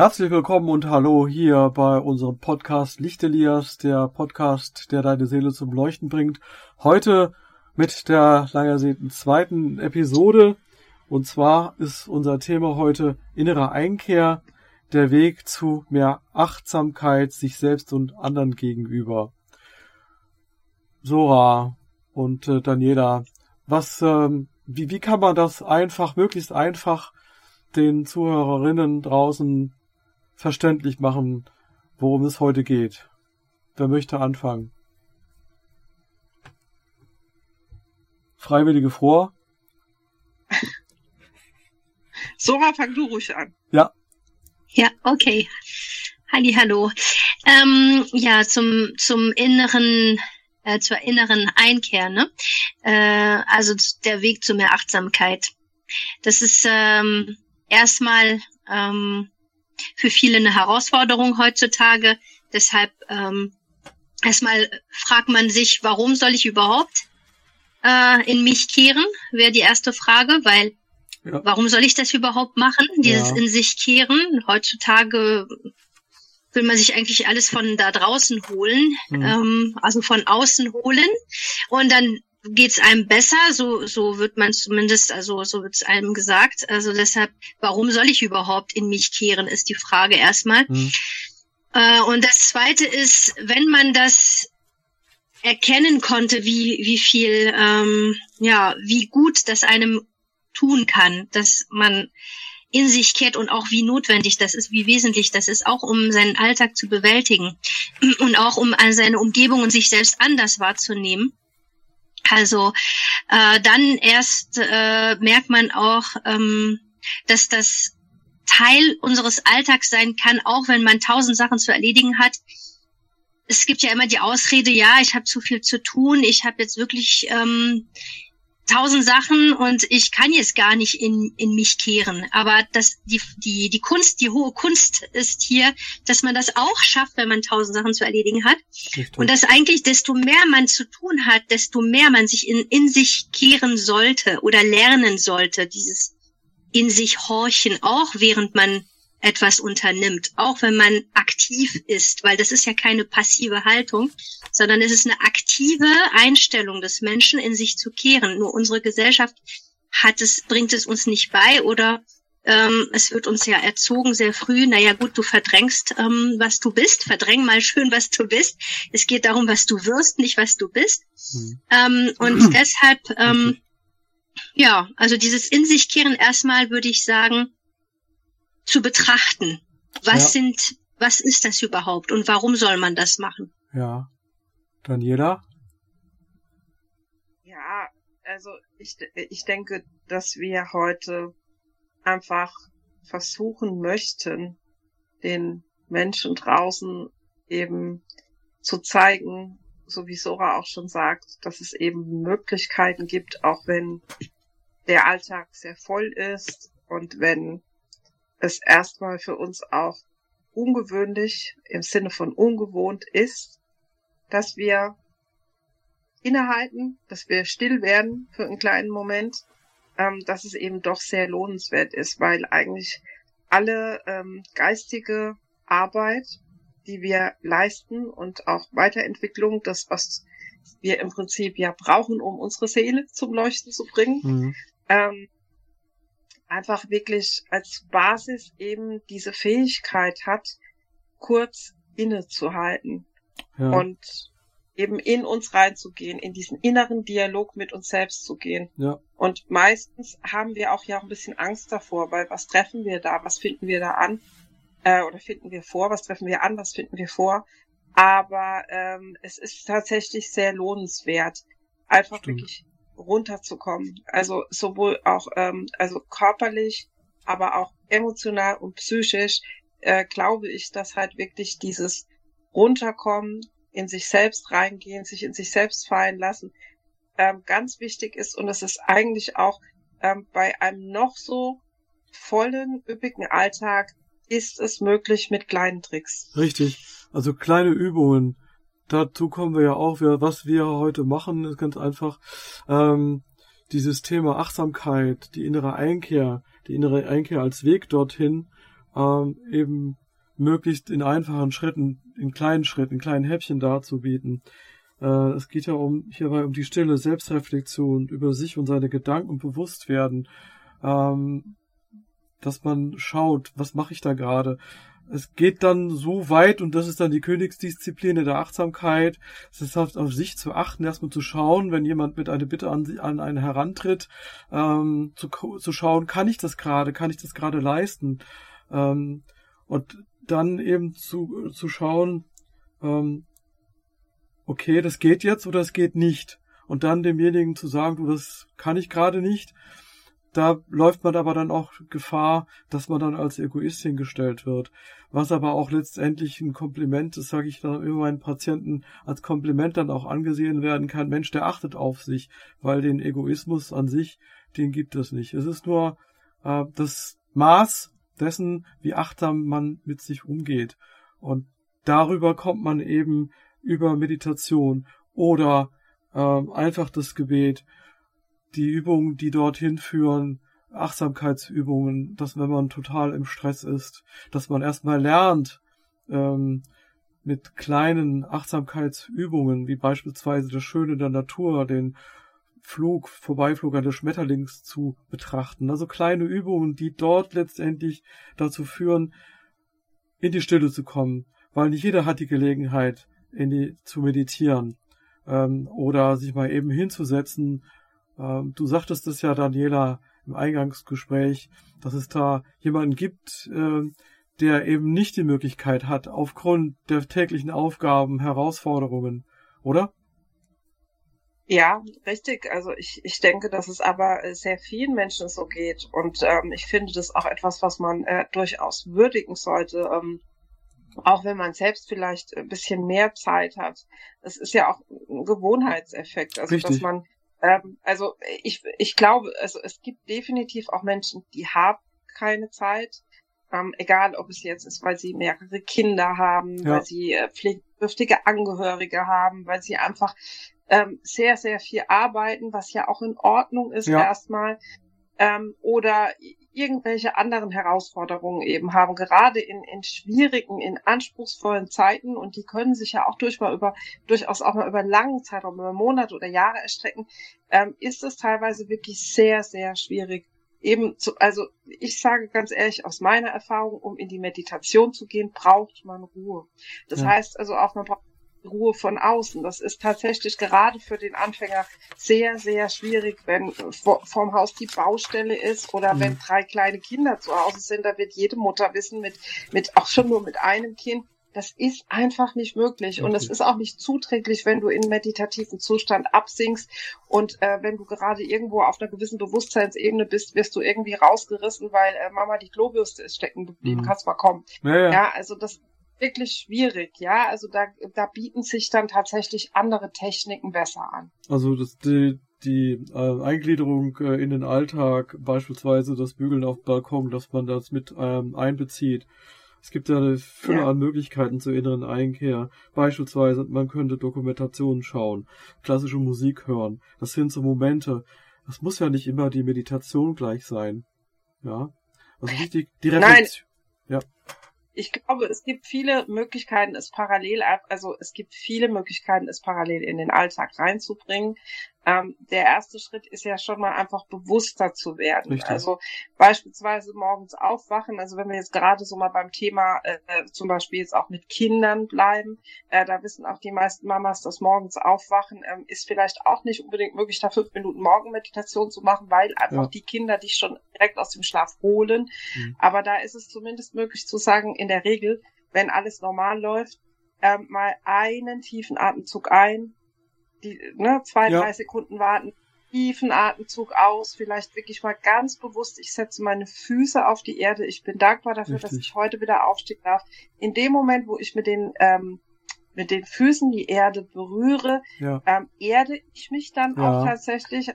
Herzlich willkommen und hallo hier bei unserem Podcast Lichtelias, der Podcast, der deine Seele zum Leuchten bringt. Heute mit der lang ersehnten zweiten Episode. Und zwar ist unser Thema heute innere Einkehr, der Weg zu mehr Achtsamkeit sich selbst und anderen gegenüber. Sora und äh, Daniela, was, ähm, wie, wie kann man das einfach, möglichst einfach den Zuhörerinnen draußen verständlich machen, worum es heute geht. Wer möchte anfangen? Freiwillige vor? Sora, fang du ruhig an. Ja. Ja, okay. Halli, hallo. Ähm, ja, zum, zum inneren, äh, zur inneren Einkehr, ne? Äh, also der Weg zu mehr Achtsamkeit. Das ist ähm, erstmal ähm, für viele eine Herausforderung heutzutage. Deshalb ähm, erstmal fragt man sich, warum soll ich überhaupt äh, in mich kehren? Wäre die erste Frage, weil ja. warum soll ich das überhaupt machen? Dieses ja. in sich kehren. Heutzutage will man sich eigentlich alles von da draußen holen, mhm. ähm, also von außen holen. Und dann geht's einem besser, so so wird man zumindest, also so wird's einem gesagt. Also deshalb, warum soll ich überhaupt in mich kehren, ist die Frage erstmal. Mhm. Äh, und das Zweite ist, wenn man das erkennen konnte, wie wie viel, ähm, ja, wie gut das einem tun kann, dass man in sich kehrt und auch wie notwendig das ist, wie wesentlich das ist, auch um seinen Alltag zu bewältigen und auch um seine Umgebung und sich selbst anders wahrzunehmen also äh, dann erst äh, merkt man auch, ähm, dass das Teil unseres Alltags sein kann, auch wenn man tausend Sachen zu erledigen hat. Es gibt ja immer die Ausrede, ja, ich habe zu viel zu tun, ich habe jetzt wirklich ähm, tausend Sachen und ich kann jetzt gar nicht in, in mich kehren. Aber das, die, die, die Kunst, die hohe Kunst ist hier, dass man das auch schafft, wenn man tausend Sachen zu erledigen hat. Richtig. Und dass eigentlich, desto mehr man zu tun hat, desto mehr man sich in, in sich kehren sollte oder lernen sollte, dieses in sich horchen, auch während man etwas unternimmt, auch wenn man aktiv ist, weil das ist ja keine passive Haltung, sondern es ist eine aktive Einstellung des Menschen, in sich zu kehren. Nur unsere Gesellschaft hat es, bringt es uns nicht bei oder ähm, es wird uns ja erzogen sehr früh, naja gut, du verdrängst, ähm, was du bist, verdräng mal schön, was du bist. Es geht darum, was du wirst, nicht was du bist. Mhm. Ähm, und deshalb, ähm, ja, also dieses In sich kehren erstmal würde ich sagen, zu betrachten. Was ja. sind, was ist das überhaupt und warum soll man das machen? Ja. Daniela? Ja, also ich, ich denke, dass wir heute einfach versuchen möchten, den Menschen draußen eben zu zeigen, so wie Sora auch schon sagt, dass es eben Möglichkeiten gibt, auch wenn der Alltag sehr voll ist und wenn es erstmal für uns auch ungewöhnlich im Sinne von ungewohnt ist, dass wir innehalten, dass wir still werden für einen kleinen Moment, ähm, dass es eben doch sehr lohnenswert ist, weil eigentlich alle ähm, geistige Arbeit, die wir leisten und auch Weiterentwicklung, das, was wir im Prinzip ja brauchen, um unsere Seele zum Leuchten zu bringen, mhm. ähm, einfach wirklich als Basis eben diese Fähigkeit hat, kurz innezuhalten ja. und eben in uns reinzugehen, in diesen inneren Dialog mit uns selbst zu gehen. Ja. Und meistens haben wir auch ja auch ein bisschen Angst davor, weil was treffen wir da, was finden wir da an äh, oder finden wir vor, was treffen wir an, was finden wir vor. Aber ähm, es ist tatsächlich sehr lohnenswert, einfach Stimmt. wirklich runterzukommen. Also sowohl auch ähm, also körperlich, aber auch emotional und psychisch äh, glaube ich, dass halt wirklich dieses runterkommen, in sich selbst reingehen, sich in sich selbst fallen lassen, ähm, ganz wichtig ist und es ist eigentlich auch ähm, bei einem noch so vollen, üppigen Alltag ist es möglich mit kleinen Tricks. Richtig. Also kleine Übungen, dazu kommen wir ja auch, was wir heute machen, ist ganz einfach ähm, dieses Thema Achtsamkeit, die innere Einkehr, die innere Einkehr als Weg dorthin, ähm, eben möglichst in einfachen Schritten, in kleinen Schritten, in kleinen Häppchen darzubieten. Äh, es geht ja um hierbei um die stille Selbstreflexion über sich und seine Gedanken und Bewusstwerden. Ähm, dass man schaut, was mache ich da gerade? Es geht dann so weit, und das ist dann die Königsdisziplin der Achtsamkeit, es ist halt auf sich zu achten, erstmal zu schauen, wenn jemand mit einer Bitte an, an einen herantritt, ähm, zu, zu schauen, kann ich das gerade, kann ich das gerade leisten? Ähm, und dann eben zu, zu schauen, ähm, okay, das geht jetzt oder es geht nicht. Und dann demjenigen zu sagen, du, das kann ich gerade nicht da läuft man aber dann auch Gefahr, dass man dann als Egoist hingestellt wird. Was aber auch letztendlich ein Kompliment, das sage ich dann immer meinen Patienten, als Kompliment dann auch angesehen werden kann. Mensch, der achtet auf sich, weil den Egoismus an sich, den gibt es nicht. Es ist nur äh, das Maß dessen, wie achtsam man mit sich umgeht. Und darüber kommt man eben über Meditation oder äh, einfach das Gebet die Übungen, die dorthin führen, Achtsamkeitsübungen, dass wenn man total im Stress ist, dass man erstmal lernt, ähm, mit kleinen Achtsamkeitsübungen, wie beispielsweise das Schöne der Natur, den Flug, Vorbeiflug eines Schmetterlings zu betrachten. Also kleine Übungen, die dort letztendlich dazu führen, in die Stille zu kommen, weil nicht jeder hat die Gelegenheit, in die, zu meditieren ähm, oder sich mal eben hinzusetzen ähm, du sagtest es ja, Daniela, im Eingangsgespräch, dass es da jemanden gibt, äh, der eben nicht die Möglichkeit hat, aufgrund der täglichen Aufgaben, Herausforderungen, oder? Ja, richtig. Also ich, ich denke, dass es aber sehr vielen Menschen so geht. Und ähm, ich finde das auch etwas, was man äh, durchaus würdigen sollte. Ähm, auch wenn man selbst vielleicht ein bisschen mehr Zeit hat. Es ist ja auch ein Gewohnheitseffekt. Also Richtig. dass man ähm, also ich, ich glaube, also es gibt definitiv auch Menschen, die haben keine Zeit. Ähm, egal, ob es jetzt ist, weil sie mehrere Kinder haben, ja. weil sie äh, pflegebedürftige Angehörige haben, weil sie einfach ähm, sehr, sehr viel arbeiten, was ja auch in Ordnung ist ja. erstmal. Ähm, oder irgendwelche anderen Herausforderungen eben haben, gerade in, in schwierigen, in anspruchsvollen Zeiten und die können sich ja auch durch mal über, durchaus auch mal über langen Zeitraum, über Monate oder Jahre erstrecken, ähm, ist es teilweise wirklich sehr, sehr schwierig. Eben zu, also ich sage ganz ehrlich aus meiner Erfahrung, um in die Meditation zu gehen, braucht man Ruhe. Das ja. heißt also auch, man braucht Ruhe von außen. Das ist tatsächlich gerade für den Anfänger sehr, sehr schwierig, wenn vor, vorm Haus die Baustelle ist oder mhm. wenn drei kleine Kinder zu Hause sind. Da wird jede Mutter wissen, mit, mit auch schon nur mit einem Kind, das ist einfach nicht möglich. Und es ist auch nicht zuträglich, wenn du in meditativen Zustand absinkst und äh, wenn du gerade irgendwo auf einer gewissen Bewusstseinsebene bist, wirst du irgendwie rausgerissen, weil äh, Mama die Klobürste ist stecken geblieben. Mhm. Kannst mal kommen. Ja, ja. ja, also das wirklich schwierig, ja. Also da, da bieten sich dann tatsächlich andere Techniken besser an. Also das, die, die äh, Eingliederung äh, in den Alltag, beispielsweise das Bügeln auf Balkon, dass man das mit ähm, einbezieht. Es gibt ja eine Fülle ja. an Möglichkeiten zur inneren Einkehr. Beispielsweise, man könnte Dokumentationen schauen, klassische Musik hören. Das sind so Momente. Das muss ja nicht immer die Meditation gleich sein. Ja. Also wichtig, die Reflexion. Nein. Ja ich glaube, es gibt viele Möglichkeiten, es parallel, also es gibt viele Möglichkeiten, es parallel in den Alltag reinzubringen ähm, der erste Schritt ist ja schon mal einfach bewusster zu werden. Richtig. Also beispielsweise morgens aufwachen. Also wenn wir jetzt gerade so mal beim Thema äh, zum Beispiel jetzt auch mit Kindern bleiben, äh, da wissen auch die meisten Mamas, dass morgens aufwachen ähm, ist vielleicht auch nicht unbedingt möglich, da fünf Minuten Morgenmeditation zu machen, weil einfach ja. die Kinder dich schon direkt aus dem Schlaf holen. Mhm. Aber da ist es zumindest möglich zu sagen, in der Regel, wenn alles normal läuft, ähm, mal einen tiefen Atemzug ein, die, ne, zwei, ja. drei Sekunden warten, tiefen Atemzug aus, vielleicht wirklich mal ganz bewusst, ich setze meine Füße auf die Erde, ich bin dankbar dafür, Richtig. dass ich heute wieder aufstehen darf. In dem Moment, wo ich mit den, ähm, mit den Füßen die Erde berühre, ja. ähm, erde ich mich dann ja. auch tatsächlich,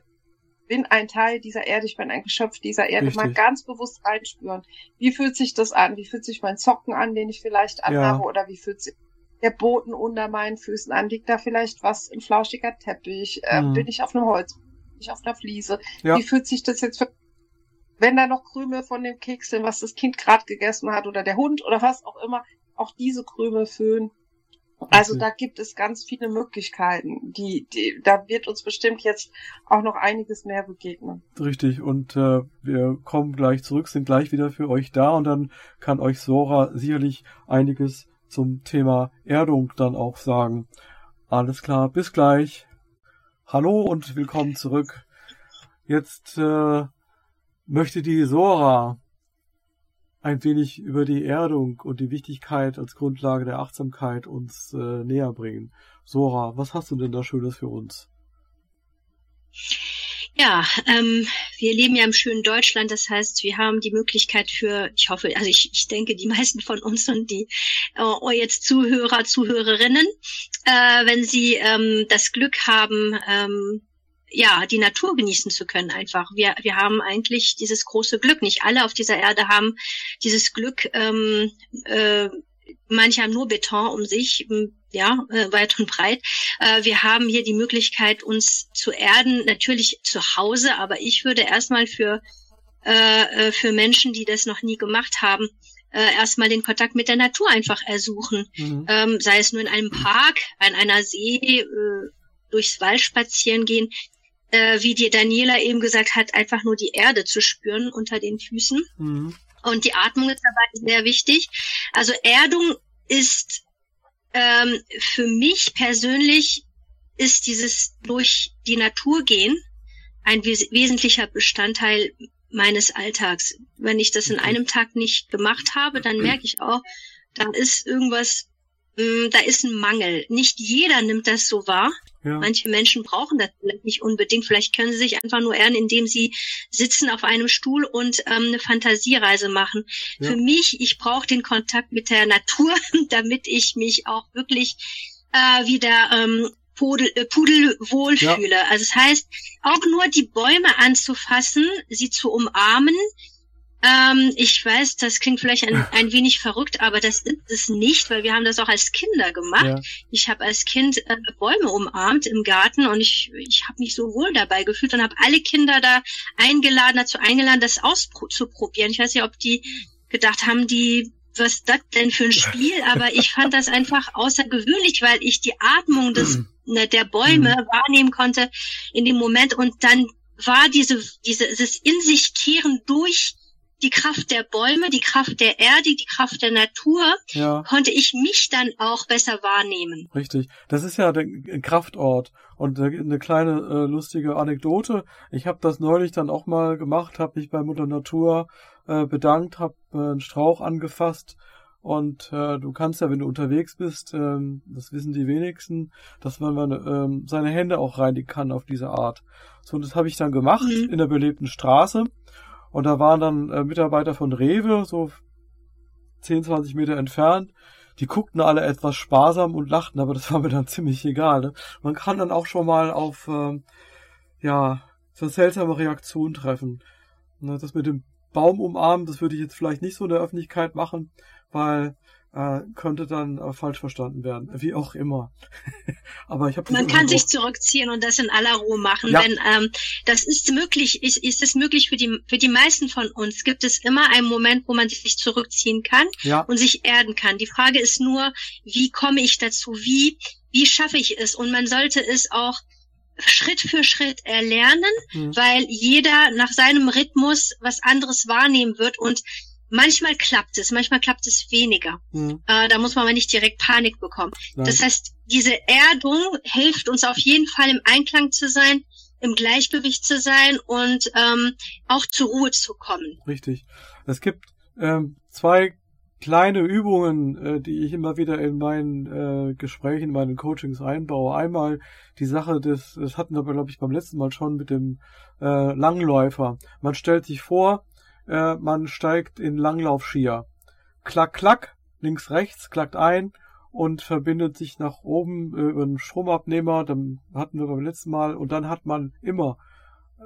bin ein Teil dieser Erde, ich bin ein Geschöpf dieser Erde, Richtig. mal ganz bewusst reinspüren. Wie fühlt sich das an? Wie fühlt sich mein Zocken an, den ich vielleicht anhabe? Ja. Oder wie fühlt sich der Boden unter meinen Füßen an? Liegt da vielleicht was, ein flauschiger Teppich? Äh, mhm. Bin ich auf einem Holz? Bin ich auf einer Fliese? Ja. Wie fühlt sich das jetzt für wenn da noch Krümel von dem Keks sind, was das Kind gerade gegessen hat oder der Hund oder was auch immer, auch diese Krümel föhnen. Also okay. da gibt es ganz viele Möglichkeiten. Die, die, da wird uns bestimmt jetzt auch noch einiges mehr begegnen. Richtig. Und äh, wir kommen gleich zurück, sind gleich wieder für euch da und dann kann euch Sora sicherlich einiges zum Thema Erdung dann auch sagen. Alles klar, bis gleich. Hallo und willkommen zurück. Jetzt äh, möchte die Sora ein wenig über die Erdung und die Wichtigkeit als Grundlage der Achtsamkeit uns äh, näher bringen. Sora, was hast du denn da Schönes für uns? Ja, ähm, wir leben ja im schönen Deutschland, das heißt, wir haben die Möglichkeit für, ich hoffe, also ich, ich denke, die meisten von uns und die äh, jetzt Zuhörer, Zuhörerinnen, äh, wenn sie ähm, das Glück haben, ähm, ja, die Natur genießen zu können einfach. Wir, wir haben eigentlich dieses große Glück. Nicht alle auf dieser Erde haben dieses Glück. Ähm, äh, manche haben nur Beton um sich, ja, äh, weit und breit. Äh, wir haben hier die Möglichkeit, uns zu erden, natürlich zu Hause, aber ich würde erstmal für, äh, für Menschen, die das noch nie gemacht haben, äh, erstmal den Kontakt mit der Natur einfach ersuchen. Mhm. Ähm, sei es nur in einem Park, an einer See, äh, durchs Wald spazieren gehen äh, wie dir Daniela eben gesagt hat, einfach nur die Erde zu spüren unter den Füßen. Mhm. Und die Atmung ist dabei sehr wichtig. Also Erdung ist ähm, für mich persönlich ist dieses durch die Natur gehen ein wes wesentlicher Bestandteil meines Alltags. Wenn ich das in einem Tag nicht gemacht habe, dann merke ich auch, da ist irgendwas Mm, da ist ein Mangel. Nicht jeder nimmt das so wahr. Ja. Manche Menschen brauchen das vielleicht nicht unbedingt. Vielleicht können sie sich einfach nur ehren, indem sie sitzen auf einem Stuhl und ähm, eine Fantasiereise machen. Ja. Für mich, ich brauche den Kontakt mit der Natur, damit ich mich auch wirklich äh, wieder ähm, Pudel, äh, pudelwohl ja. fühle. Also das heißt, auch nur die Bäume anzufassen, sie zu umarmen, ähm, ich weiß, das klingt vielleicht ein, ein wenig verrückt, aber das ist es nicht, weil wir haben das auch als Kinder gemacht. Ja. Ich habe als Kind äh, Bäume umarmt im Garten und ich, ich habe mich so wohl dabei gefühlt und habe alle Kinder da eingeladen, dazu eingeladen, das auszuprobieren. Ich weiß nicht, ob die gedacht haben, die was das denn für ein Spiel, aber ich fand das einfach außergewöhnlich, weil ich die Atmung des, ne, der Bäume mhm. wahrnehmen konnte in dem Moment und dann war diese, diese, dieses in sich kehren durch die Kraft der Bäume, die Kraft der Erde, die Kraft der Natur, ja. konnte ich mich dann auch besser wahrnehmen. Richtig. Das ist ja der Kraftort. Und eine kleine äh, lustige Anekdote. Ich habe das neulich dann auch mal gemacht, habe mich bei Mutter Natur äh, bedankt, habe äh, einen Strauch angefasst. Und äh, du kannst ja, wenn du unterwegs bist, ähm, das wissen die wenigsten, dass man, man ähm, seine Hände auch reinigen kann auf diese Art. So, und das habe ich dann gemacht mhm. in der belebten Straße. Und da waren dann äh, Mitarbeiter von Rewe, so 10, 20 Meter entfernt. Die guckten alle etwas sparsam und lachten, aber das war mir dann ziemlich egal. Ne? Man kann dann auch schon mal auf, ähm, ja, so seltsame Reaktionen treffen. Ne, das mit dem Baum umarmen, das würde ich jetzt vielleicht nicht so in der Öffentlichkeit machen, weil äh, könnte dann äh, falsch verstanden werden, wie auch immer. Aber ich habe man kann sich zurückziehen und das in aller Ruhe machen, ja. denn ähm, das ist möglich. Ist, ist es möglich für die für die meisten von uns? Gibt es immer einen Moment, wo man sich zurückziehen kann ja. und sich erden kann? Die Frage ist nur, wie komme ich dazu? Wie wie schaffe ich es? Und man sollte es auch Schritt für Schritt erlernen, mhm. weil jeder nach seinem Rhythmus was anderes wahrnehmen wird und Manchmal klappt es, manchmal klappt es weniger. Mhm. Äh, da muss man aber nicht direkt Panik bekommen. Nein. Das heißt, diese Erdung hilft uns auf jeden Fall im Einklang zu sein, im Gleichgewicht zu sein und ähm, auch zur Ruhe zu kommen. Richtig. Es gibt ähm, zwei kleine Übungen, äh, die ich immer wieder in meinen äh, Gesprächen, in meinen Coachings einbaue. Einmal die Sache des, das hatten wir, glaube ich, beim letzten Mal schon mit dem äh, Langläufer. Man stellt sich vor, äh, man steigt in Langlaufskier. Klack, klack, links, rechts, klackt ein und verbindet sich nach oben äh, über einen Stromabnehmer. Dann hatten wir beim letzten Mal und dann hat man immer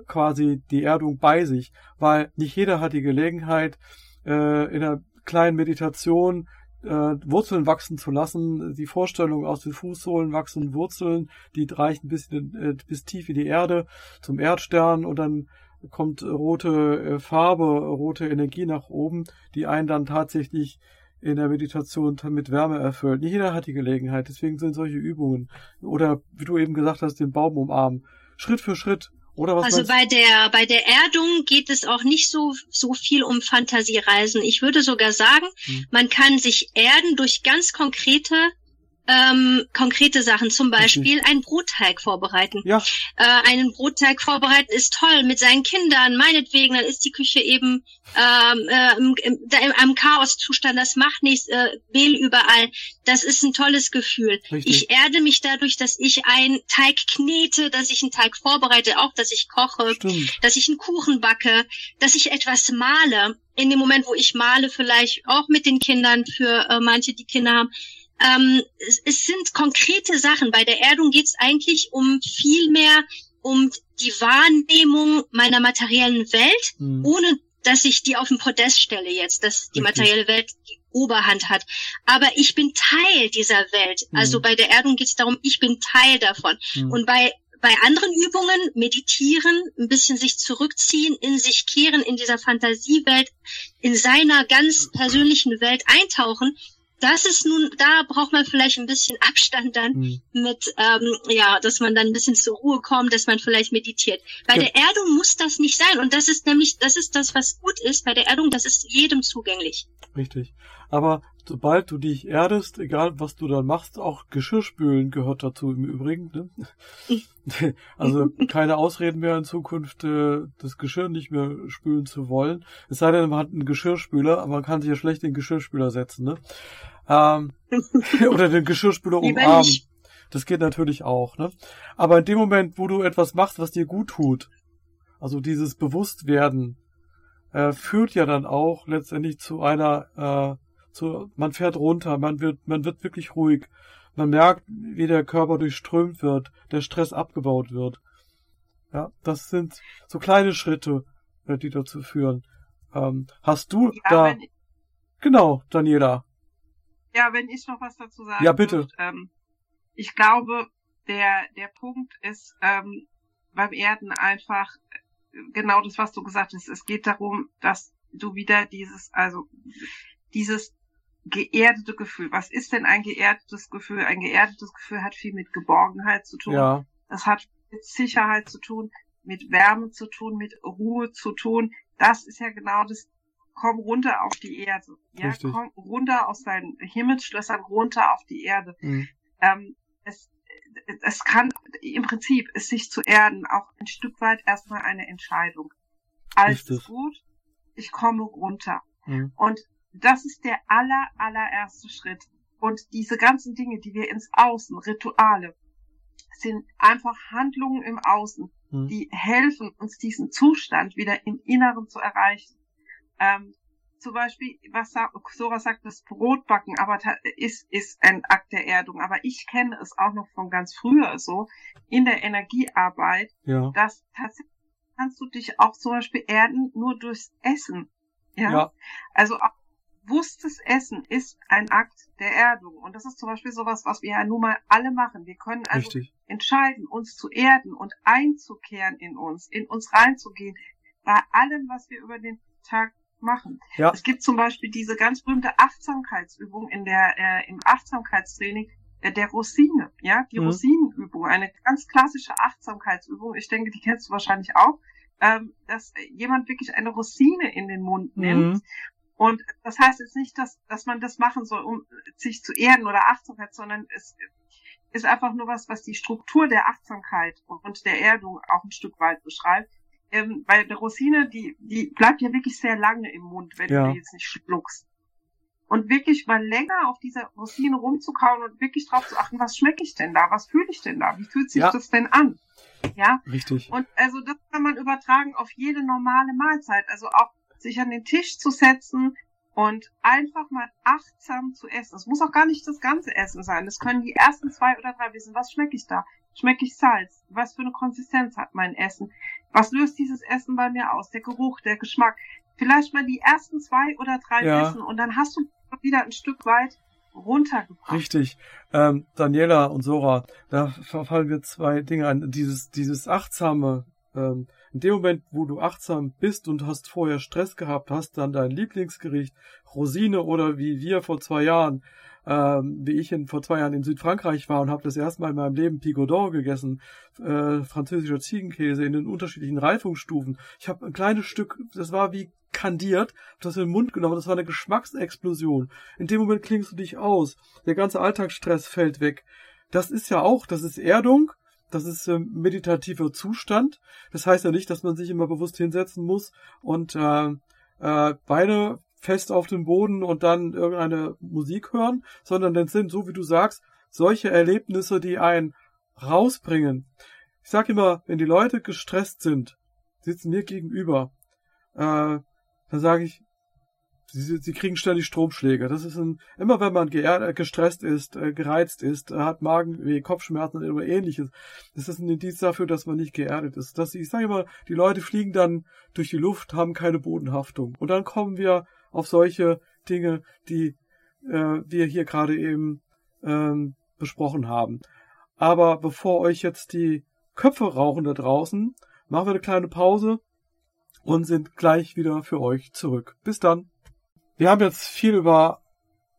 quasi die Erdung bei sich, weil nicht jeder hat die Gelegenheit, äh, in einer kleinen Meditation äh, Wurzeln wachsen zu lassen, die Vorstellung aus den Fußsohlen wachsen Wurzeln, die reichen bis, in, äh, bis tief in die Erde zum Erdstern und dann kommt rote äh, Farbe, rote Energie nach oben, die einen dann tatsächlich in der Meditation mit Wärme erfüllt. Nicht jeder hat die Gelegenheit, deswegen sind solche Übungen. Oder wie du eben gesagt hast, den Baum umarmen. Schritt für Schritt. Oder was also bei der bei der Erdung geht es auch nicht so so viel um Fantasiereisen. Ich würde sogar sagen, hm. man kann sich erden durch ganz konkrete ähm, konkrete Sachen, zum Beispiel mhm. einen Brotteig vorbereiten. Ja. Äh, einen Brotteig vorbereiten ist toll mit seinen Kindern, meinetwegen, dann ist die Küche eben ähm, äh, im, im, im Chaoszustand, das macht nichts, äh, Mehl überall. Das ist ein tolles Gefühl. Richtig. Ich erde mich dadurch, dass ich einen Teig knete, dass ich einen Teig vorbereite, auch dass ich koche, Stimmt. dass ich einen Kuchen backe, dass ich etwas male. In dem Moment, wo ich male, vielleicht auch mit den Kindern, für äh, manche, die Kinder haben, ähm, es, es sind konkrete Sachen. Bei der Erdung geht es eigentlich um viel mehr um die Wahrnehmung meiner materiellen Welt, mhm. ohne dass ich die auf den Podest stelle jetzt, dass die materielle Welt die Oberhand hat. Aber ich bin Teil dieser Welt. Mhm. Also bei der Erdung geht es darum, ich bin Teil davon. Mhm. Und bei bei anderen Übungen meditieren, ein bisschen sich zurückziehen, in sich kehren, in dieser Fantasiewelt, in seiner ganz persönlichen Welt eintauchen, das ist nun, da braucht man vielleicht ein bisschen Abstand dann mhm. mit, ähm, ja, dass man dann ein bisschen zur Ruhe kommt, dass man vielleicht meditiert. Bei ja. der Erdung muss das nicht sein. Und das ist nämlich, das ist das, was gut ist. Bei der Erdung, das ist jedem zugänglich. Richtig. Aber sobald du dich erdest, egal was du dann machst, auch Geschirrspülen gehört dazu im Übrigen. Ne? also keine Ausreden mehr in Zukunft, äh, das Geschirr nicht mehr spülen zu wollen. Es sei denn, man hat einen Geschirrspüler, aber man kann sich ja schlecht den Geschirrspüler setzen. Ne? Ähm, oder den Geschirrspüler umarmen. Das geht natürlich auch. Ne? Aber in dem Moment, wo du etwas machst, was dir gut tut, also dieses Bewusstwerden, äh, führt ja dann auch letztendlich zu einer äh, so, man fährt runter, man wird, man wird wirklich ruhig. Man merkt, wie der Körper durchströmt wird, der Stress abgebaut wird. Ja, das sind so kleine Schritte, äh, die dazu führen. Ähm, hast du ja, da, genau, Daniela. Ja, wenn ich noch was dazu sagen Ja, bitte. Würd, ähm, ich glaube, der, der Punkt ist ähm, beim Erden einfach äh, genau das, was du gesagt hast. Es geht darum, dass du wieder dieses, also dieses geerdete Gefühl. Was ist denn ein geerdetes Gefühl? Ein geerdetes Gefühl hat viel mit Geborgenheit zu tun. Ja. Das hat mit Sicherheit zu tun, mit Wärme zu tun, mit Ruhe zu tun. Das ist ja genau das. Komm runter auf die Erde. Ja, Richtig. komm runter aus deinen Himmelsschlössern runter auf die Erde. Mhm. Ähm, es, es kann im Prinzip ist sich zu erden auch ein Stück weit erstmal eine Entscheidung. Alles ist gut, ich komme runter. Mhm. Und das ist der aller, allererste Schritt. Und diese ganzen Dinge, die wir ins Außen, Rituale, sind einfach Handlungen im Außen, hm. die helfen uns diesen Zustand wieder im Inneren zu erreichen. Ähm, zum Beispiel, was Sora sagt, das Brotbacken, aber ist, ist ein Akt der Erdung. Aber ich kenne es auch noch von ganz früher so, in der Energiearbeit, ja. dass tatsächlich kannst du dich auch zum Beispiel erden nur durchs Essen. Ja. ja. Also auch bewusstes Essen ist ein Akt der Erdung. Und das ist zum Beispiel sowas, was wir ja nun mal alle machen. Wir können also Richtig. entscheiden, uns zu erden und einzukehren in uns, in uns reinzugehen, bei allem, was wir über den Tag machen. Ja. Es gibt zum Beispiel diese ganz berühmte Achtsamkeitsübung in der, äh, im Achtsamkeitstraining äh, der Rosine, ja, die mhm. Rosinenübung, eine ganz klassische Achtsamkeitsübung. Ich denke, die kennst du wahrscheinlich auch, ähm, dass jemand wirklich eine Rosine in den Mund nimmt mhm. Und das heißt jetzt nicht, dass, dass man das machen soll, um sich zu erden oder Achtsamkeit, sondern es ist einfach nur was, was die Struktur der Achtsamkeit und der Erdung auch ein Stück weit beschreibt. Ähm, weil der Rosine, die, die bleibt ja wirklich sehr lange im Mund, wenn ja. du die jetzt nicht schluckst. Und wirklich mal länger auf dieser Rosine rumzukauen und wirklich drauf zu achten, was schmecke ich denn da? Was fühle ich denn da? Wie fühlt sich ja. das denn an? Ja. Richtig. Und also das kann man übertragen auf jede normale Mahlzeit. Also auch sich an den Tisch zu setzen und einfach mal achtsam zu essen. Es muss auch gar nicht das ganze Essen sein. Es können die ersten zwei oder drei wissen, was schmecke ich da? Schmecke ich Salz? Was für eine Konsistenz hat mein Essen? Was löst dieses Essen bei mir aus? Der Geruch, der Geschmack. Vielleicht mal die ersten zwei oder drei ja. Essen und dann hast du wieder ein Stück weit runtergebracht. Richtig. Ähm, Daniela und Sora, da fallen mir zwei Dinge an. Dieses, dieses achtsame äh, ähm, in dem Moment, wo du achtsam bist und hast vorher Stress gehabt, hast dann dein Lieblingsgericht Rosine oder wie wir vor zwei Jahren, ähm, wie ich in, vor zwei Jahren in Südfrankreich war und habe das erste Mal in meinem Leben Picodon gegessen, äh, französischer Ziegenkäse in den unterschiedlichen Reifungsstufen. Ich habe ein kleines Stück, das war wie kandiert, das in den Mund genommen, das war eine Geschmacksexplosion. In dem Moment klingst du dich aus, der ganze Alltagsstress fällt weg. Das ist ja auch, das ist Erdung, das ist äh, meditativer Zustand. Das heißt ja nicht, dass man sich immer bewusst hinsetzen muss und äh, äh, Beine fest auf dem Boden und dann irgendeine Musik hören, sondern das sind, so wie du sagst, solche Erlebnisse, die einen rausbringen. Ich sag immer, wenn die Leute gestresst sind, sitzen mir gegenüber, äh, dann sage ich, sie, sie kriegen ständig Stromschläge. Das ist ein, immer wenn man äh, gestresst ist, äh, gereizt ist, äh, hat Magenweh, Kopfschmerzen oder ähnliches, das ist ein Indiz dafür, dass man nicht geerdet ist. Dass, ich sage immer, die Leute fliegen dann durch die Luft, haben keine Bodenhaftung. Und dann kommen wir auf solche Dinge, die äh, wir hier gerade eben ähm, besprochen haben. Aber bevor euch jetzt die Köpfe rauchen da draußen, machen wir eine kleine Pause und sind gleich wieder für euch zurück. Bis dann. Wir haben jetzt viel über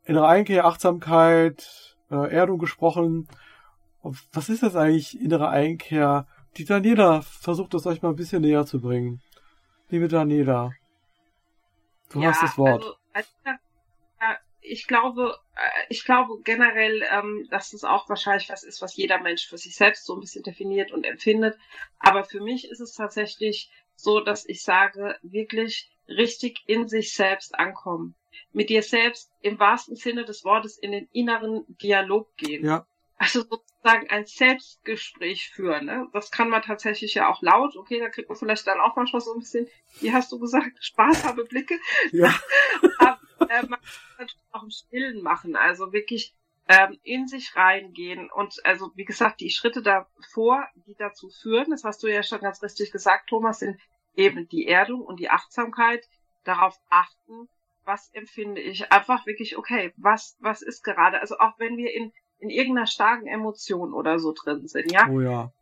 innere Einkehr, Achtsamkeit, äh, Erdung gesprochen. Was ist das eigentlich, innere Einkehr? Die Daniela versucht das euch mal ein bisschen näher zu bringen. Liebe Daniela, du ja, hast das Wort. Also, also, ich glaube, äh, ich glaube generell, ähm, dass es auch wahrscheinlich was ist, was jeder Mensch für sich selbst so ein bisschen definiert und empfindet. Aber für mich ist es tatsächlich so, dass ich sage, wirklich richtig in sich selbst ankommen. Mit dir selbst im wahrsten Sinne des Wortes in den inneren Dialog gehen. Ja. Also sozusagen ein Selbstgespräch führen. Ne? Das kann man tatsächlich ja auch laut. Okay, da kriegt man vielleicht dann auch manchmal so ein bisschen, wie hast du gesagt, Spaß habe Blicke. Ja. Aber äh, man kann natürlich auch im Stillen machen. Also wirklich ähm, in sich reingehen und also wie gesagt, die Schritte davor, die dazu führen, das hast du ja schon ganz richtig gesagt, Thomas, sind eben die Erdung und die Achtsamkeit, darauf achten, was empfinde ich, einfach wirklich, okay, was, was ist gerade, also auch wenn wir in, in irgendeiner starken Emotion oder so drin sind, ja. Oh ja.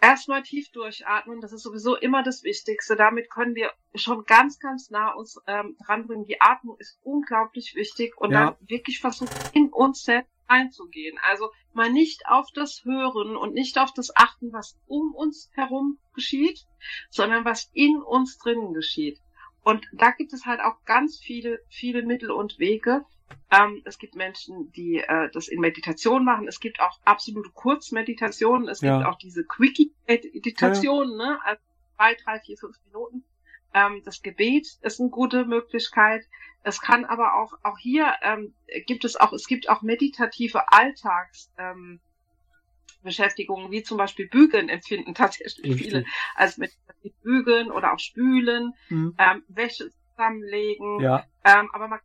Erstmal tief durchatmen, das ist sowieso immer das Wichtigste. Damit können wir schon ganz, ganz nah uns ähm, dranbringen. Die Atmung ist unglaublich wichtig und ja. dann wirklich versuchen, in uns selbst einzugehen. Also mal nicht auf das Hören und nicht auf das Achten, was um uns herum geschieht, sondern was in uns drinnen geschieht. Und da gibt es halt auch ganz viele, viele Mittel und Wege. Ähm, es gibt Menschen, die äh, das in Meditation machen. Es gibt auch absolute Kurzmeditationen. Es ja. gibt auch diese Quickie-Meditationen, ja. ne? Also zwei, drei, vier, fünf Minuten. Ähm, das Gebet ist eine gute Möglichkeit. Es kann aber auch, auch hier ähm, gibt es auch, es gibt auch meditative Alltags, ähm, Beschäftigungen, wie zum Beispiel Bügeln empfinden tatsächlich Richtig. viele als meditativ Bügeln oder auch Spülen, mhm. ähm, Wäsche zusammenlegen. Ja. Ähm, aber man,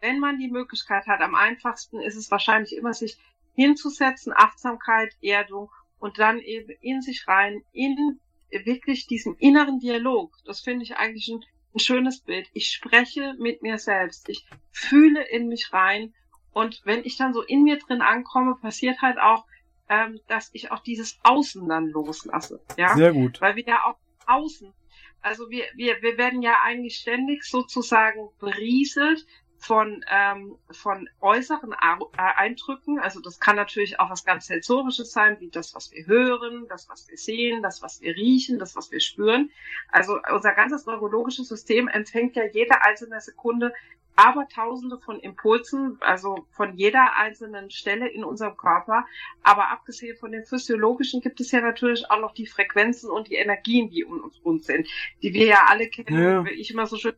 wenn man die Möglichkeit hat, am einfachsten ist es wahrscheinlich immer, sich hinzusetzen, Achtsamkeit, Erdung und dann eben in sich rein, in wirklich diesen inneren Dialog. Das finde ich eigentlich ein, ein schönes Bild. Ich spreche mit mir selbst. Ich fühle in mich rein. Und wenn ich dann so in mir drin ankomme, passiert halt auch, ähm, dass ich auch dieses Außen dann loslasse. Ja? Sehr gut. Weil wir ja auch außen, also wir, wir, wir werden ja eigentlich ständig sozusagen berieselt von, ähm, von äußeren äh, Eindrücken. Also das kann natürlich auch was ganz Sensorisches sein, wie das, was wir hören, das, was wir sehen, das, was wir riechen, das, was wir spüren. Also unser ganzes neurologisches System empfängt ja jede einzelne Sekunde aber tausende von Impulsen, also von jeder einzelnen Stelle in unserem Körper. Aber abgesehen von den physiologischen gibt es ja natürlich auch noch die Frequenzen und die Energien, die um uns sind, die wir ja alle kennen. Ja. Ich immer so schön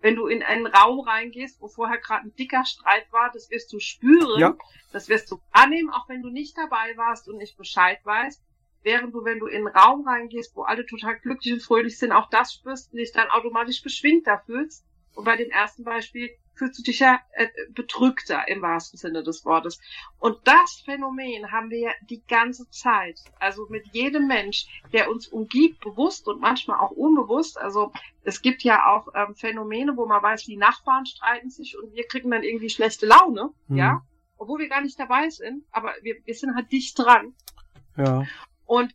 wenn du in einen Raum reingehst, wo vorher gerade ein dicker Streit war, das wirst du spüren, ja. das wirst du annehmen, auch wenn du nicht dabei warst und nicht Bescheid weißt. Während du, wenn du in einen Raum reingehst, wo alle total glücklich und fröhlich sind, auch das spürst und dich dann automatisch beschwingter fühlst. Und bei dem ersten Beispiel fühlst du dich ja äh, bedrückter im wahrsten Sinne des Wortes. Und das Phänomen haben wir ja die ganze Zeit. Also mit jedem Mensch, der uns umgibt, bewusst und manchmal auch unbewusst. Also es gibt ja auch ähm, Phänomene, wo man weiß, die Nachbarn streiten sich und wir kriegen dann irgendwie schlechte Laune, mhm. ja, obwohl wir gar nicht dabei sind, aber wir, wir sind halt dicht dran. Ja. Und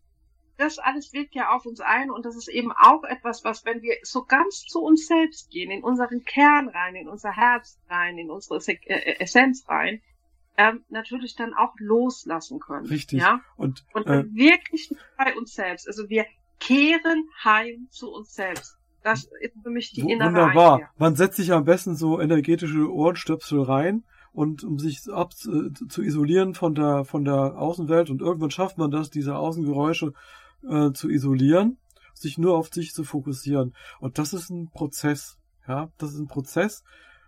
das alles wirkt ja auf uns ein und das ist eben auch etwas, was, wenn wir so ganz zu uns selbst gehen, in unseren Kern rein, in unser Herz rein, in unsere äh, Essenz rein, ähm, natürlich dann auch loslassen können. Richtig. Ja? Und, und äh, wirklich bei uns selbst. Also wir kehren heim zu uns selbst. Das ist für mich die innere Wunderbar. Einkehr. Man setzt sich am besten so energetische Ohrenstöpsel rein und um sich ab äh, zu isolieren von der von der Außenwelt und irgendwann schafft man das, diese Außengeräusche äh, zu isolieren, sich nur auf sich zu fokussieren. Und das ist ein Prozess. Ja, das ist ein Prozess.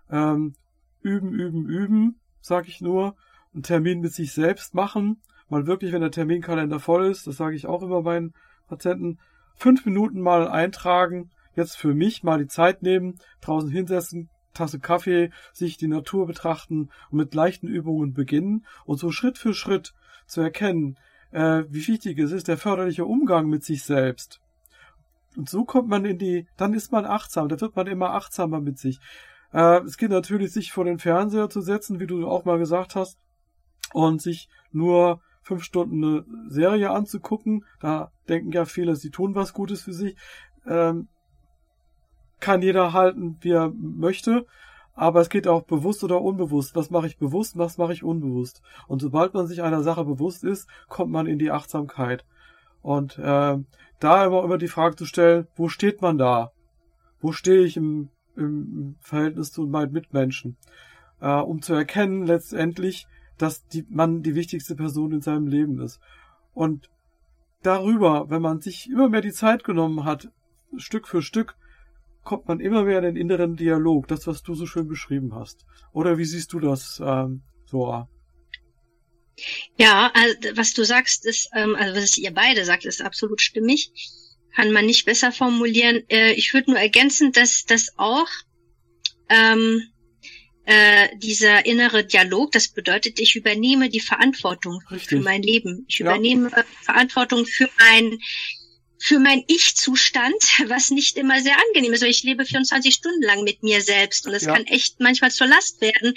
Ähm, üben, üben, üben, sag ich nur. Einen Termin mit sich selbst machen. Mal wirklich, wenn der Terminkalender voll ist, das sage ich auch immer meinen Patienten, fünf Minuten mal eintragen, jetzt für mich mal die Zeit nehmen, draußen hinsetzen, Tasse Kaffee, sich die Natur betrachten und mit leichten Übungen beginnen und so Schritt für Schritt zu erkennen, äh, wie wichtig es ist, der förderliche Umgang mit sich selbst. Und so kommt man in die, dann ist man achtsam, da wird man immer achtsamer mit sich. Äh, es geht natürlich, sich vor den Fernseher zu setzen, wie du auch mal gesagt hast, und sich nur fünf Stunden eine Serie anzugucken. Da denken ja viele, sie tun was Gutes für sich. Ähm, kann jeder halten, wie er möchte. Aber es geht auch bewusst oder unbewusst. Was mache ich bewusst, was mache ich unbewusst? Und sobald man sich einer Sache bewusst ist, kommt man in die Achtsamkeit. Und äh, da immer immer die Frage zu stellen, wo steht man da? Wo stehe ich im, im Verhältnis zu meinen Mitmenschen? Äh, um zu erkennen letztendlich, dass die, man die wichtigste Person in seinem Leben ist. Und darüber, wenn man sich immer mehr die Zeit genommen hat, Stück für Stück, kommt man immer mehr in den inneren Dialog, das, was du so schön beschrieben hast. Oder wie siehst du das, ähm? Ja, also, was du sagst, ist, ähm, also was ihr beide sagt, ist absolut stimmig. Kann man nicht besser formulieren. Äh, ich würde nur ergänzen, dass das auch ähm, äh, dieser innere Dialog, das bedeutet, ich übernehme die Verantwortung Richtig. für mein Leben. Ich Ja. übernehme Verantwortung für mein für mein Ich-Zustand, was nicht immer sehr angenehm ist. weil Ich lebe 24 Stunden lang mit mir selbst und es Ja. kann echt manchmal zur Last werden.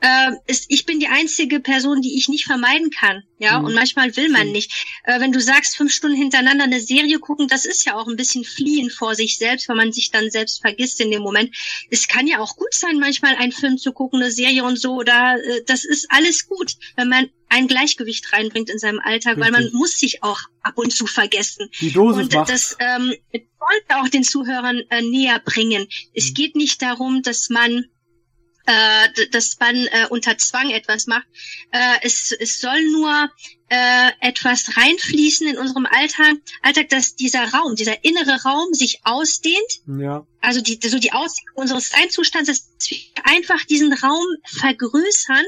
Äh, ist, ich bin die einzige Person, die ich nicht vermeiden kann. Ja, Mhm. und manchmal will man Stimmt. nicht. Äh, wenn du sagst, fünf Stunden hintereinander eine Serie gucken, das ist ja auch ein bisschen fliehen vor sich selbst, weil man sich dann selbst vergisst in dem Moment. Es kann ja auch gut sein, manchmal einen Film zu gucken, eine Serie und so, oder äh, das ist alles gut, wenn man ein Gleichgewicht reinbringt in seinem Alltag, weil man Richtig. muss sich auch ab und zu vergessen. Die Dosis Und macht. das ähm, wollte auch den Zuhörern äh, näher bringen. Es Mhm. geht nicht darum, dass man äh, dass man äh, unter Zwang etwas macht. Äh, es, es soll nur äh, etwas reinfließen in unserem Alltag, Alltag, dass dieser Raum, dieser innere Raum sich ausdehnt ja, also die, so die Ausdehnung unseres Einzustands, dass wir einfach diesen Raum vergrößern,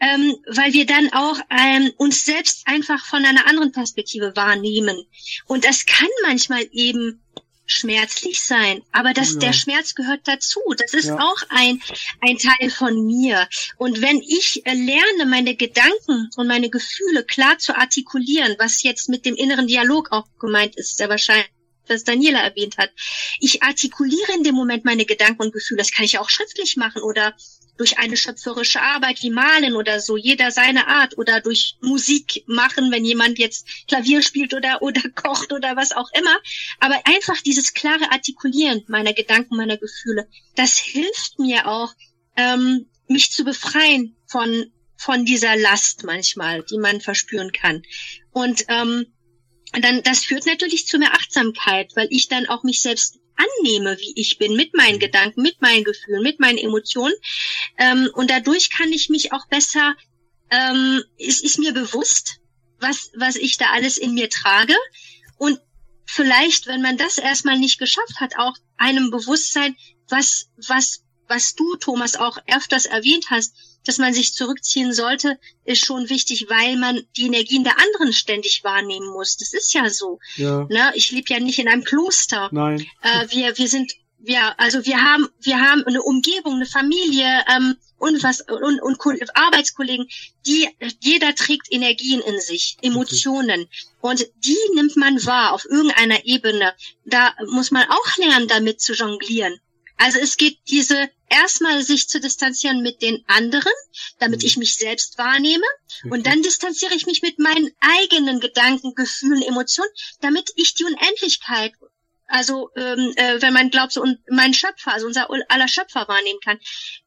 ähm, weil wir dann auch ähm, uns selbst einfach von einer anderen Perspektive wahrnehmen. Und das kann manchmal eben schmerzlich sein, aber das, ja. der Schmerz gehört dazu. Das ist Ja. auch ein, ein Teil von mir. Und wenn ich äh, lerne, meine Gedanken und meine Gefühle klar zu artikulieren, was jetzt mit dem inneren Dialog auch gemeint ist, sehr wahrscheinlich, was Daniela erwähnt hat, ich artikuliere in dem Moment meine Gedanken und Gefühle. Das kann ich auch schriftlich machen oder durch eine schöpferische Arbeit wie Malen oder so, jeder seine Art oder durch Musik machen, wenn jemand jetzt Klavier spielt oder, oder kocht oder was auch immer. Aber einfach dieses klare Artikulieren meiner Gedanken, meiner Gefühle, das hilft mir auch, ähm, mich zu befreien von, von dieser Last manchmal, die man verspüren kann. Und ähm, dann, das führt natürlich zu mehr Achtsamkeit, weil ich dann auch mich selbst annehme, wie ich bin, mit meinen Gedanken, mit meinen Gefühlen, mit meinen Emotionen. Ähm, und dadurch kann ich mich auch besser, ähm, es ist mir bewusst, was, was ich da alles in mir trage. Und vielleicht, wenn man das erstmal nicht geschafft hat, auch einem Bewusstsein, was, was, was du, Thomas, auch öfters erwähnt hast, dass man sich zurückziehen sollte, ist schon wichtig, weil man die Energien der anderen ständig wahrnehmen muss. Das ist ja so. ja, Ne? Ich lebe ja nicht in einem Kloster. nein, Äh, wir, wir sind, ja, also wir haben, wir haben eine Umgebung, eine Familie ähm, und was und, und Ko- Arbeitskollegen, die jeder trägt Energien in sich, Emotionen und die nimmt man wahr auf irgendeiner Ebene. Da muss man auch lernen, damit zu jonglieren. Also es geht diese erstmal sich zu distanzieren mit den anderen, damit mhm. ich mich selbst wahrnehme. Okay. Und dann distanziere ich mich mit meinen eigenen Gedanken, Gefühlen, Emotionen, damit ich die Unendlichkeit, also ähm, äh, wenn man glaubt, so und mein Schöpfer, also unser aller Schöpfer wahrnehmen kann,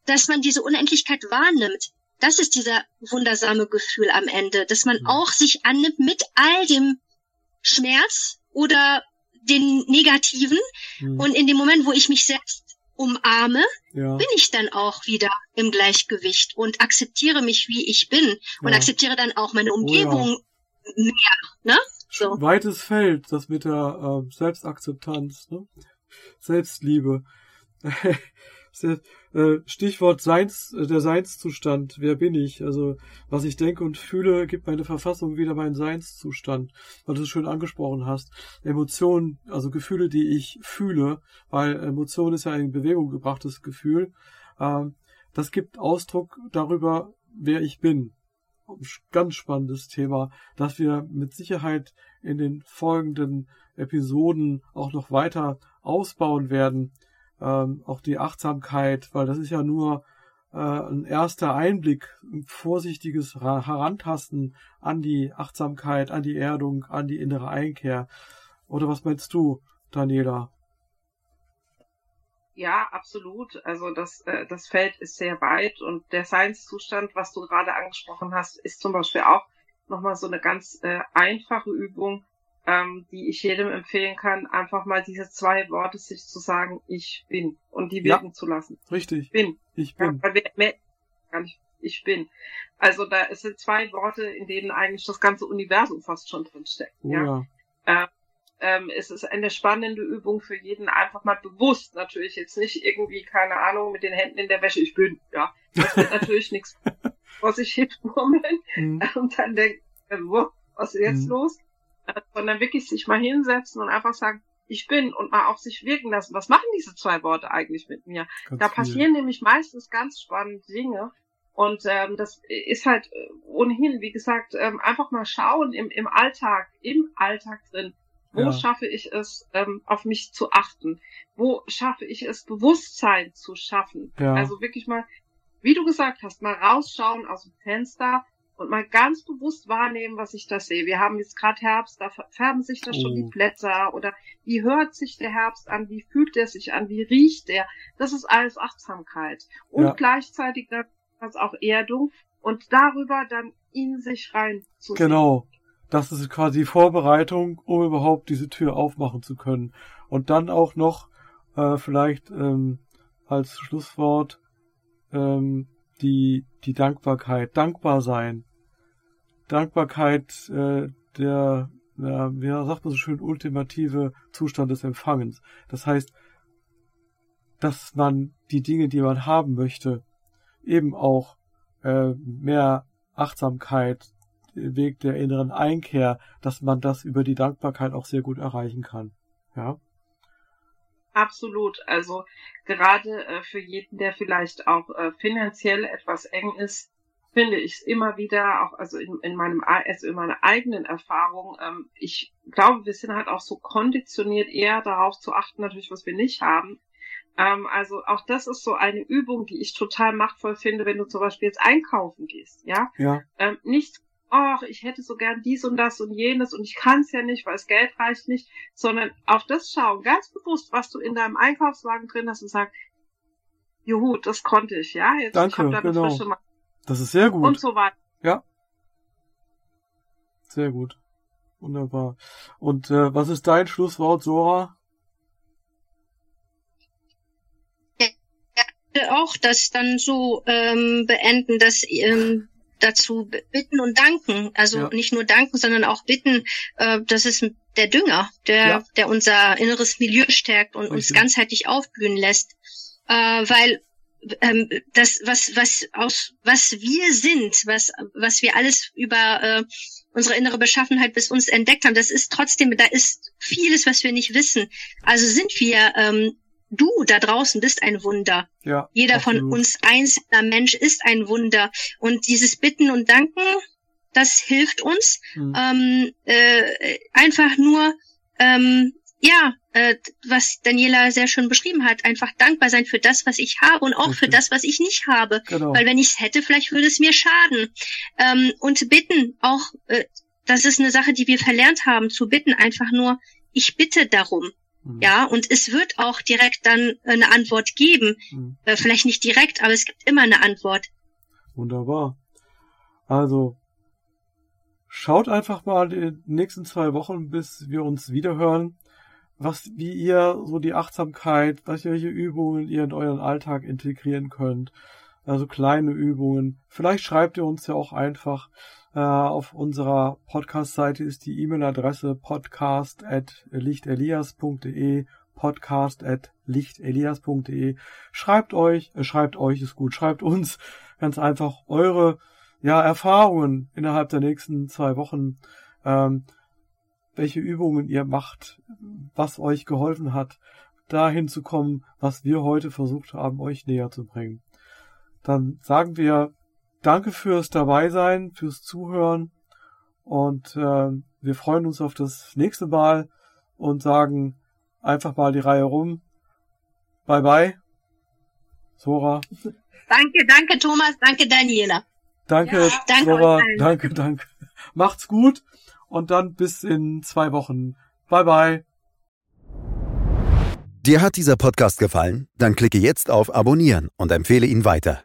dass man diese Unendlichkeit wahrnimmt. Das ist dieser wundersame Gefühl am Ende, dass man mhm. auch sich annimmt mit all dem Schmerz oder den Negativen. Mhm. Und in dem Moment, wo ich mich selbst umarme, ja. bin ich dann auch wieder im Gleichgewicht und akzeptiere mich, wie ich bin und ja. akzeptiere dann auch meine Umgebung oh, ja. mehr. Ne? So. Weites Feld, das mit der äh, Selbstakzeptanz, ne? Selbstliebe. Äh, Stichwort Seins, äh, der Seinszustand. Wer bin ich? Also, was ich denke und fühle, gibt meine Verfassung wieder meinen Seinszustand. Weil du es schön angesprochen hast. Emotionen, also Gefühle, die ich fühle, weil Emotion ist ja ein in Bewegung gebrachtes Gefühl. Ähm, das gibt Ausdruck darüber, wer ich bin. Ganz spannendes Thema, dass wir mit Sicherheit in den folgenden Episoden auch noch weiter ausbauen werden ähm, auch die Achtsamkeit, weil das ist ja nur äh, ein erster Einblick, ein vorsichtiges Herantasten an die Achtsamkeit, an die Erdung, an die innere Einkehr. Oder was meinst du, Daniela? Ja, absolut. Also das, äh, das Feld ist sehr weit und der Seinszustand, was du gerade angesprochen hast, ist zum Beispiel auch nochmal so eine ganz äh, einfache Übung, ähm, die ich jedem empfehlen kann, einfach mal diese zwei Worte sich zu sagen, ich bin und die wirken ja, zu lassen. Richtig. Ich bin. Ich bin. Ja, mehr, gar nicht, ich bin. Also da sind zwei Worte, in denen eigentlich das ganze Universum fast schon drin steckt. Oh, ja. ja. Äh, ähm, es ist eine spannende Übung für jeden, einfach mal bewusst, natürlich jetzt nicht irgendwie, keine Ahnung, mit den Händen in der Wäsche, ich bin, ja. Das wird natürlich nichts vor sich hin murmeln mhm. und dann denken, äh, was ist jetzt mhm. los? Sondern wirklich sich mal hinsetzen und einfach sagen, ich bin und mal auf sich wirken lassen. Was machen diese zwei Worte eigentlich mit mir? Ganz da passieren viel. nämlich meistens ganz spannende Dinge. Und ähm, das ist halt äh, ohnehin, wie gesagt, ähm, einfach mal schauen im, im Alltag, im Alltag drin. Wo ja. schaffe ich es, ähm, auf mich zu achten? Wo schaffe ich es, Bewusstsein zu schaffen? Ja. Also wirklich mal, wie du gesagt hast, mal rausschauen aus dem Fenster und mal ganz bewusst wahrnehmen, was ich da sehe. Wir haben jetzt gerade Herbst, da färben sich da schon oh. die Blätter oder wie hört sich der Herbst an, wie fühlt er sich an, wie riecht er. Das ist alles Achtsamkeit. Und ja. gleichzeitig das auch Erdung und darüber dann in sich rein zu Genau. Das ist quasi Vorbereitung, um überhaupt diese Tür aufmachen zu können. Und dann auch noch äh, vielleicht ähm, als Schlusswort ähm, die, die Dankbarkeit, dankbar sein. Dankbarkeit, äh, der, ja, wie sagt man so schön, ultimative Zustand des Empfangens. Das heißt, dass man die Dinge, die man haben möchte, eben auch äh, mehr Achtsamkeit, Weg der inneren Einkehr, dass man das über die Dankbarkeit auch sehr gut erreichen kann. Ja. Absolut. Also gerade äh, für jeden, der vielleicht auch äh, finanziell etwas eng ist, finde ich es immer wieder, auch also in, in meinem also in meiner eigenen Erfahrung, ähm, ich glaube, wir sind halt auch so konditioniert, eher darauf zu achten, natürlich, was wir nicht haben. Ähm, also auch das ist so eine Übung, die ich total machtvoll finde, wenn du zum Beispiel jetzt einkaufen gehst, ja. Ja. Ähm, nicht ach, ich hätte so gern dies und das und jenes und ich kann es ja nicht, weil das Geld reicht nicht, sondern auf das schauen, ganz bewusst, was du in deinem Einkaufswagen drin hast und sagen, juhu, das konnte ich, ja, jetzt Danke, ich hab damit genau. frische Das ist sehr gut. Und so weiter. Ja. Sehr gut. Wunderbar. Und äh, was ist dein Schlusswort, Sora? auch das dann so ähm, beenden, dass ähm, dazu bitten und danken. Also ja. nicht nur danken, sondern auch bitten. Äh, das ist der Dünger, der, ja. der unser inneres Milieu stärkt und Richtig. uns ganzheitlich aufblühen lässt. Äh, weil ähm, das, was, was aus, was wir sind, was, was wir alles über äh, unsere innere Beschaffenheit bis uns entdeckt haben, das ist trotzdem, da ist vieles, was wir nicht wissen. Also sind wir ähm, du da draußen bist ein Wunder. Ja, Jeder absolut. von uns einzelner Mensch ist ein Wunder. Und dieses Bitten und Danken, das hilft uns, mhm. ähm, äh, einfach nur, ähm, ja, äh, was Daniela sehr schön beschrieben hat, einfach dankbar sein für das, was ich habe und auch Richtig. für das, was ich nicht habe. Genau. Weil wenn ich es hätte, vielleicht würde es mir schaden. Ähm, und bitten, auch, äh, das ist eine Sache, die wir verlernt haben, zu bitten, einfach nur, ich bitte darum. Mhm. Ja, und es wird auch direkt dann eine Antwort geben. Mhm. Äh, vielleicht nicht direkt, aber es gibt immer eine Antwort. Wunderbar. Also, schaut einfach mal die nächsten zwei Wochen, bis wir uns wiederhören, was, wie ihr so die Achtsamkeit, welche Übungen ihr in euren Alltag integrieren könnt. Also kleine Übungen. Vielleicht schreibt ihr uns ja auch einfach äh, auf unserer Podcast-Seite ist die E-Mail-Adresse podcast at lichtelias.de podcast at lichtelias.de Schreibt euch, äh, schreibt euch ist gut, schreibt uns ganz einfach eure ja, Erfahrungen innerhalb der nächsten zwei Wochen, ähm, welche Übungen ihr macht, was euch geholfen hat, dahin zu kommen, was wir heute versucht haben, euch näher zu bringen. Dann sagen wir Danke fürs Dabeisein, fürs Zuhören und äh, wir freuen uns auf das nächste Mal und sagen einfach mal die Reihe rum. Bye bye. Sora. Danke, danke Thomas, danke Daniela. Danke, ja, danke Sora, danke, danke. Macht's gut und dann bis in zwei Wochen. Bye bye. Dir hat dieser Podcast gefallen? Dann klicke jetzt auf Abonnieren und empfehle ihn weiter.